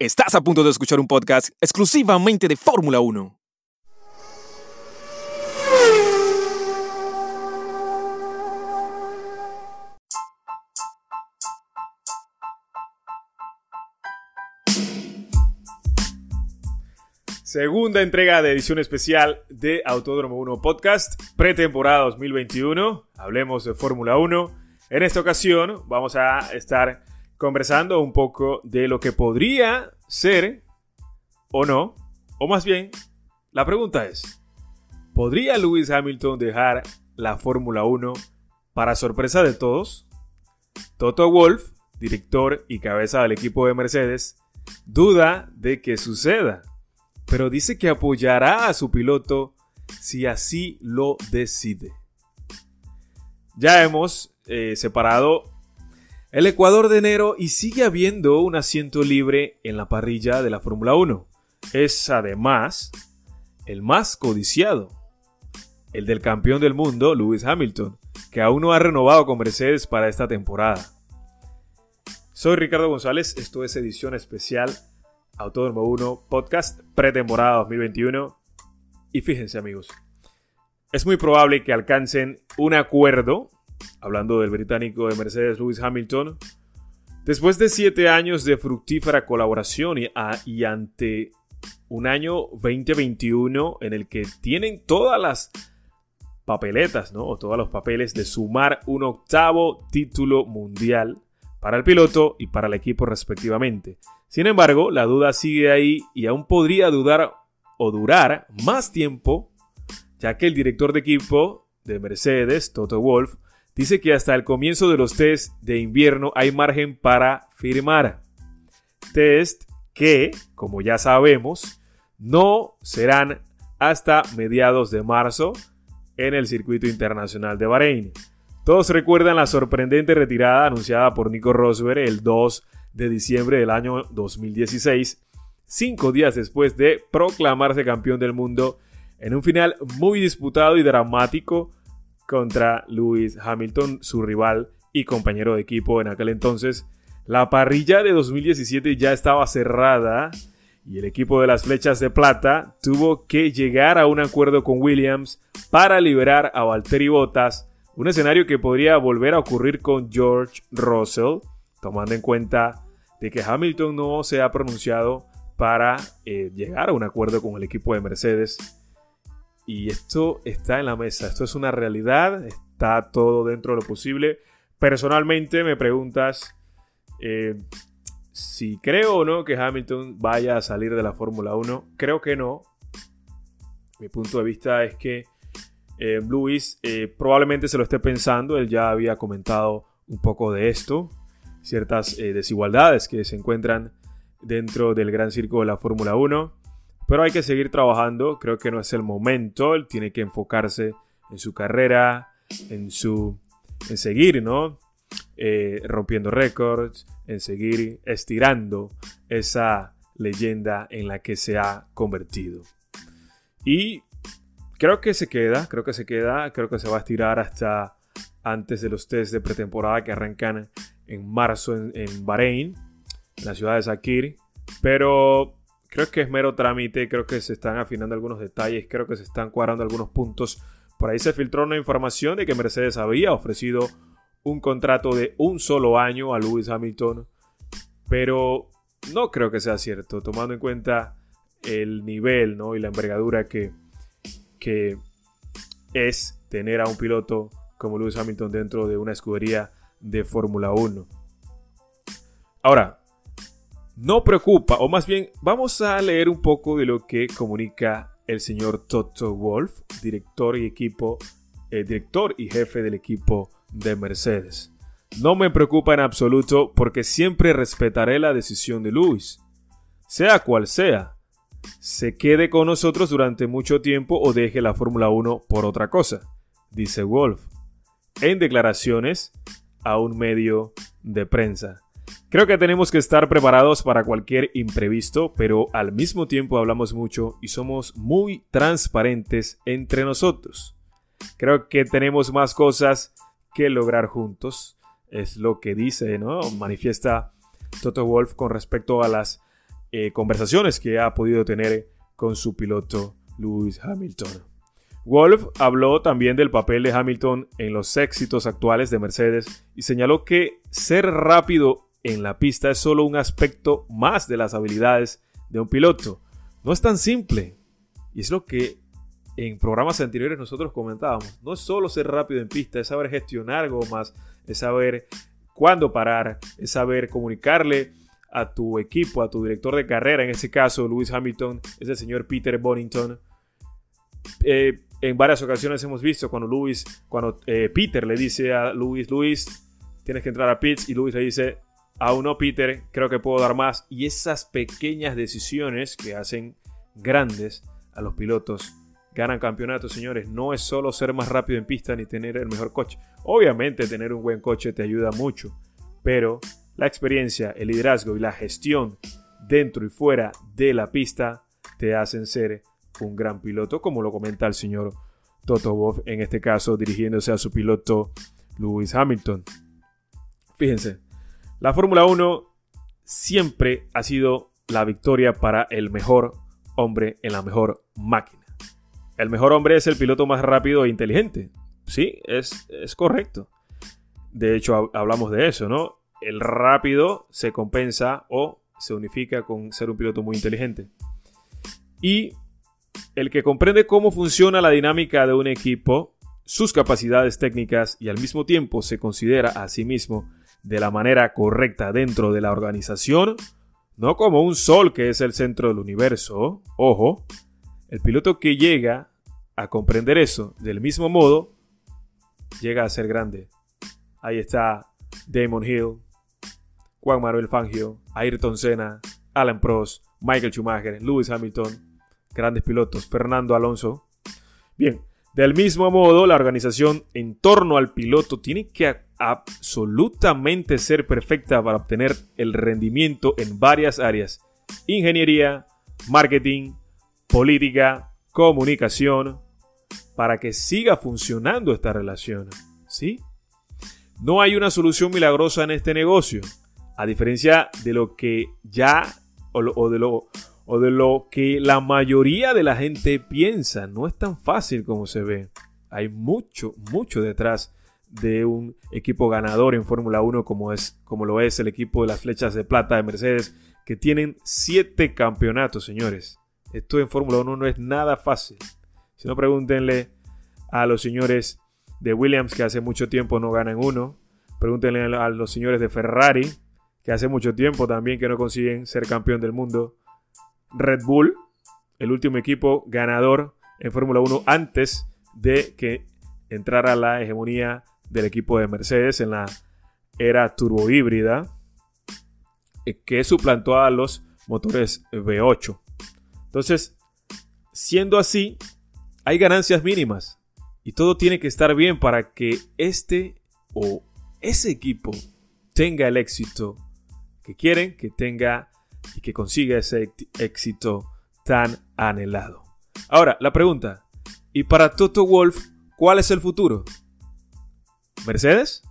Estás a punto de escuchar un podcast exclusivamente de Fórmula 1. Segunda entrega de edición especial de Autódromo 1 Podcast, pretemporada 2021. Hablemos de Fórmula 1. En esta ocasión vamos a estar conversando un poco de lo que podría ser o no, o más bien, la pregunta es, ¿podría Lewis Hamilton dejar la Fórmula 1 para sorpresa de todos? Toto Wolf, director y cabeza del equipo de Mercedes, duda de que suceda, pero dice que apoyará a su piloto si así lo decide. Ya hemos eh, separado el Ecuador de enero y sigue habiendo un asiento libre en la parrilla de la Fórmula 1. Es además el más codiciado, el del campeón del mundo, Lewis Hamilton, que aún no ha renovado con Mercedes para esta temporada. Soy Ricardo González, esto es edición especial Autódromo 1 Podcast pretemporada 2021. Y fíjense amigos, es muy probable que alcancen un acuerdo hablando del británico de Mercedes Lewis Hamilton, después de siete años de fructífera colaboración y, ante un año 2021 en el que tienen todas las papeletas, ¿no? O todos los papeles de sumar un octavo título mundial para el piloto y para el equipo respectivamente. Sin embargo, la duda sigue ahí y aún podría dudar o durar más tiempo, ya que el director de equipo de Mercedes, Toto Wolf, dice que hasta el comienzo de los test de invierno hay margen para firmar. Test que, como ya sabemos, no serán hasta mediados de marzo en el circuito internacional de Bahrein. Todos recuerdan la sorprendente retirada anunciada por Nico Rosberg el 2 de diciembre del año 2016, cinco días después de proclamarse campeón del mundo en un final muy disputado y dramático contra Lewis Hamilton, su rival y compañero de equipo en aquel entonces. La parrilla de 2017 ya estaba cerrada y el equipo de las flechas de plata tuvo que llegar a un acuerdo con Williams para liberar a Valtteri Bottas, un escenario que podría volver a ocurrir con George Russell, tomando en cuenta de que Hamilton no se ha pronunciado para eh, llegar a un acuerdo con el equipo de Mercedes y esto está en la mesa, esto es una realidad, está todo dentro de lo posible. Personalmente me preguntas eh, si creo o no que Hamilton vaya a salir de la Fórmula 1. Creo que no. Mi punto de vista es que eh, Luis eh, probablemente se lo esté pensando, él ya había comentado un poco de esto, ciertas desigualdades que se encuentran dentro del gran circo de la Fórmula 1. Pero hay que seguir trabajando, creo que no es el momento, él tiene que enfocarse en su carrera, en su en seguir, ¿no? Eh, rompiendo récords, en seguir estirando esa leyenda en la que se ha convertido. Y creo que se queda, creo que se queda, creo que se va a estirar hasta antes de los test de pretemporada que arrancan en marzo en, Bahrein, en la ciudad de Sakir. Pero creo que es mero trámite, creo que se están afinando algunos detalles, creo que se están cuadrando algunos puntos. Por ahí se filtró una información de que Mercedes había ofrecido un contrato de un solo año a Lewis Hamilton, pero no creo que sea cierto, tomando en cuenta el nivel ¿no? y la envergadura que, que es tener a un piloto como Lewis Hamilton dentro de una escudería de Fórmula 1. Ahora, no preocupa, o más bien vamos a leer un poco de lo que comunica el señor Toto Wolf, director y equipo, eh, director y jefe del equipo de Mercedes. No me preocupa en absoluto porque siempre respetaré la decisión de Lewis, sea cual sea, se quede con nosotros durante mucho tiempo o deje la Fórmula 1 por otra cosa, dice Wolf, en declaraciones a un medio de prensa. Creo que tenemos que estar preparados para cualquier imprevisto, pero al mismo tiempo hablamos mucho y somos muy transparentes entre nosotros. Creo que tenemos más cosas que lograr juntos, es lo que dice, ¿no? Manifiesta Toto Wolf con respecto a las eh, conversaciones que ha podido tener con su piloto Lewis Hamilton. Wolf habló también del papel de Hamilton en los éxitos actuales de Mercedes y señaló que ser rápido en la pista es solo un aspecto más de las habilidades de un piloto. No es tan simple. Y es lo que en programas anteriores nosotros comentábamos. No es solo ser rápido en pista, es saber gestionar algo más, es saber cuándo parar, es saber comunicarle a tu equipo, a tu director de carrera, en este caso Lewis Hamilton, es el señor Peter Bonington. Eh, en varias ocasiones hemos visto cuando Lewis, cuando eh, Peter le dice a Lewis, Lewis, tienes que entrar a pits y Lewis le dice, aún no Peter, creo que puedo dar más. Y esas pequeñas decisiones que hacen grandes a los pilotos ganan campeonatos, señores. No es solo ser más rápido en pista ni tener el mejor coche. Obviamente tener un buen coche te ayuda mucho, pero la experiencia, el liderazgo y la gestión dentro y fuera de la pista te hacen ser un gran piloto, como lo comenta el señor Toto Wolff, en este caso dirigiéndose a su piloto Lewis Hamilton. Fíjense, la Fórmula 1 siempre ha sido la victoria para el mejor hombre en la mejor máquina. El mejor hombre es el piloto más rápido e inteligente. Sí, es, es correcto. De hecho, hablamos de eso, ¿no? El rápido se compensa o se unifica con ser un piloto muy inteligente. Y el que comprende cómo funciona la dinámica de un equipo, sus capacidades técnicas y al mismo tiempo se considera a sí mismo de la manera correcta dentro de la organización, no como un sol que es el centro del universo, ojo, el piloto que llega a comprender eso del mismo modo, llega a ser grande. Ahí está Damon Hill, Juan Manuel Fangio, Ayrton Senna, Alan Prost, Michael Schumacher, Lewis Hamilton, grandes pilotos, Fernando Alonso. Bien, del mismo modo, la organización en torno al piloto tiene que absolutamente ser perfecta para obtener el rendimiento en varias áreas. Ingeniería, marketing, política, comunicación, para que siga funcionando esta relación. ¿Sí? No hay una solución milagrosa en este negocio, a diferencia de lo que ya o, de lo o de lo que la mayoría de la gente piensa. No es tan fácil como se ve. Hay mucho, mucho detrás de un equipo ganador en Fórmula 1 como, es, como lo es el equipo de las flechas de plata de Mercedes, que tienen siete campeonatos, señores. Esto en Fórmula 1 no es nada fácil. Si no, pregúntenle a los señores de Williams que hace mucho tiempo no ganan uno. Pregúntenle a los señores de Ferrari que hace mucho tiempo también que no consiguen ser campeón del mundo. Red Bull, el último equipo ganador en Fórmula 1 antes de que entrara la hegemonía del equipo de Mercedes en la era turbo híbrida eh, que suplantó a los motores V8. Entonces, siendo así, hay ganancias mínimas y todo tiene que estar bien para que este o ese equipo tenga el éxito que quieren, que tenga y que consiga ese éxito tan anhelado. Ahora, la pregunta, ¿y para Toto Wolf cuál es el futuro? ¿Mercedes?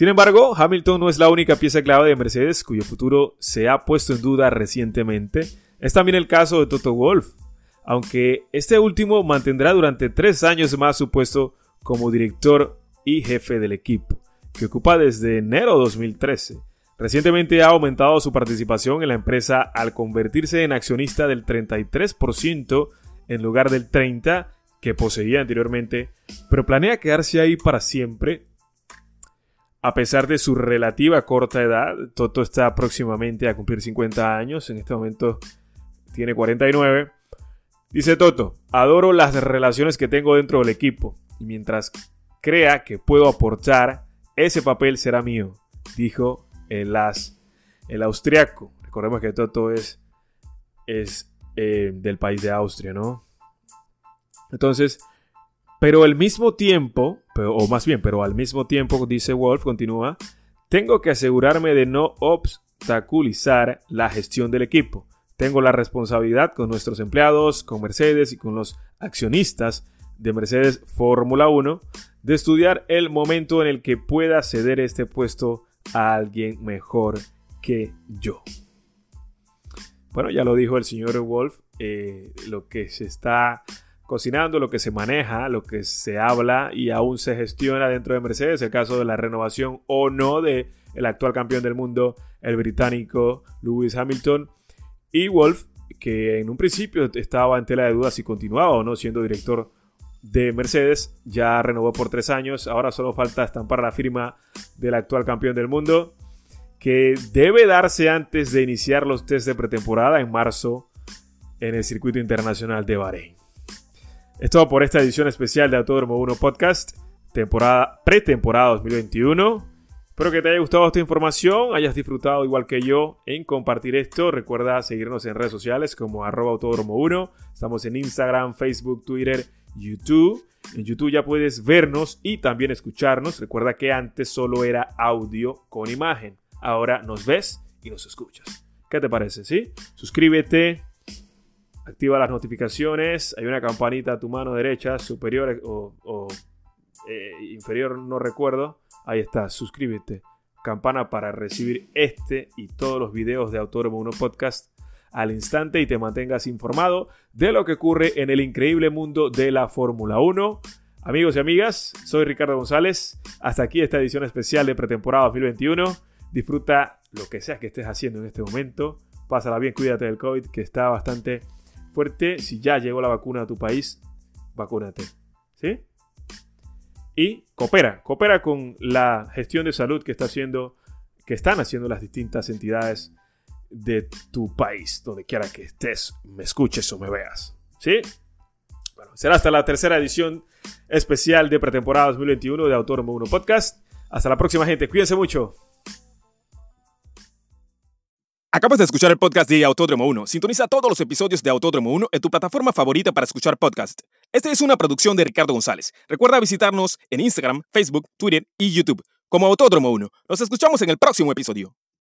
Sin embargo, Hamilton no es la única pieza clave de Mercedes cuyo futuro se ha puesto en duda recientemente. Es también el caso de Toto Wolf, aunque este último mantendrá durante tres años más su puesto como director y jefe del equipo, que ocupa desde enero de 2013. Recientemente ha aumentado su participación en la empresa al convertirse en accionista del 33% en lugar del 30% que poseía anteriormente, pero planea quedarse ahí para siempre. A pesar de su relativa corta edad, Toto está próximamente a cumplir 50 años, en este momento tiene 49. Dice Toto, adoro las relaciones que tengo dentro del equipo y mientras crea que puedo aportar, ese papel será mío, dijo el as, el austriaco. Recordemos que Toto es, es eh, del país de Austria, ¿no? Entonces, pero al mismo tiempo, o más bien, pero al mismo tiempo, dice Wolf, continúa, tengo que asegurarme de no obstaculizar la gestión del equipo. Tengo la responsabilidad con nuestros empleados, con Mercedes y con los accionistas de Mercedes Fórmula 1 de estudiar el momento en el que pueda ceder este puesto a alguien mejor que yo. bueno, ya lo dijo el señor Wolf, eh, lo que se está cocinando, lo que se maneja, lo que se habla y aún se gestiona dentro de Mercedes, el caso de la renovación o no de el actual campeón del mundo, el británico Lewis Hamilton, y Wolf, que en un principio estaba en tela de dudas si continuaba o no siendo director de Mercedes, ya renovó por tres años, ahora solo falta estampar la firma del actual campeón del mundo, que debe darse antes de iniciar los test de pretemporada en marzo en el circuito internacional de Bahrein. Es todo por esta edición especial de Autódromo 1 Podcast, temporada pretemporada 2021. Espero que te haya gustado esta información, hayas disfrutado igual que yo en compartir esto. Recuerda seguirnos en redes sociales como arroba autódromo 1. Estamos en Instagram, Facebook, Twitter, YouTube. En YouTube ya puedes vernos y también escucharnos. Recuerda que antes solo era audio con imagen. Ahora nos ves y nos escuchas. ¿Qué te parece? ¿Sí? Suscríbete, activa las notificaciones, hay una campanita a tu mano derecha, superior o, eh, inferior, no recuerdo. Ahí está, suscríbete. Campana para recibir este y todos los videos de Autónomo 1 Podcast al instante y te mantengas informado de lo que ocurre en el increíble mundo de la Fórmula 1. Amigos y amigas, soy Ricardo González. Hasta aquí esta edición especial de pretemporada 2021. Disfruta lo que sea que estés haciendo en este momento. Pásala bien, cuídate del COVID, que está bastante fuerte. Si ya llegó la vacuna a tu país, vacúnate. ¿Sí? Y coopera, coopera con la gestión de salud que está haciendo, que están haciendo las distintas entidades de tu país, donde quiera que estés, me escuches o me veas. ¿Sí? Bueno, será hasta la tercera edición especial de pretemporada 2021 de Autónomo 1 Podcast. Hasta la próxima, gente. Cuídense mucho. Acabas de escuchar el podcast de Autódromo 1. Sintoniza todos los episodios de Autódromo 1 en tu plataforma favorita para escuchar podcast. Esta es una producción de Ricardo González. Recuerda visitarnos en Instagram, Facebook, Twitter y YouTube como Autódromo 1. Nos escuchamos en el próximo episodio.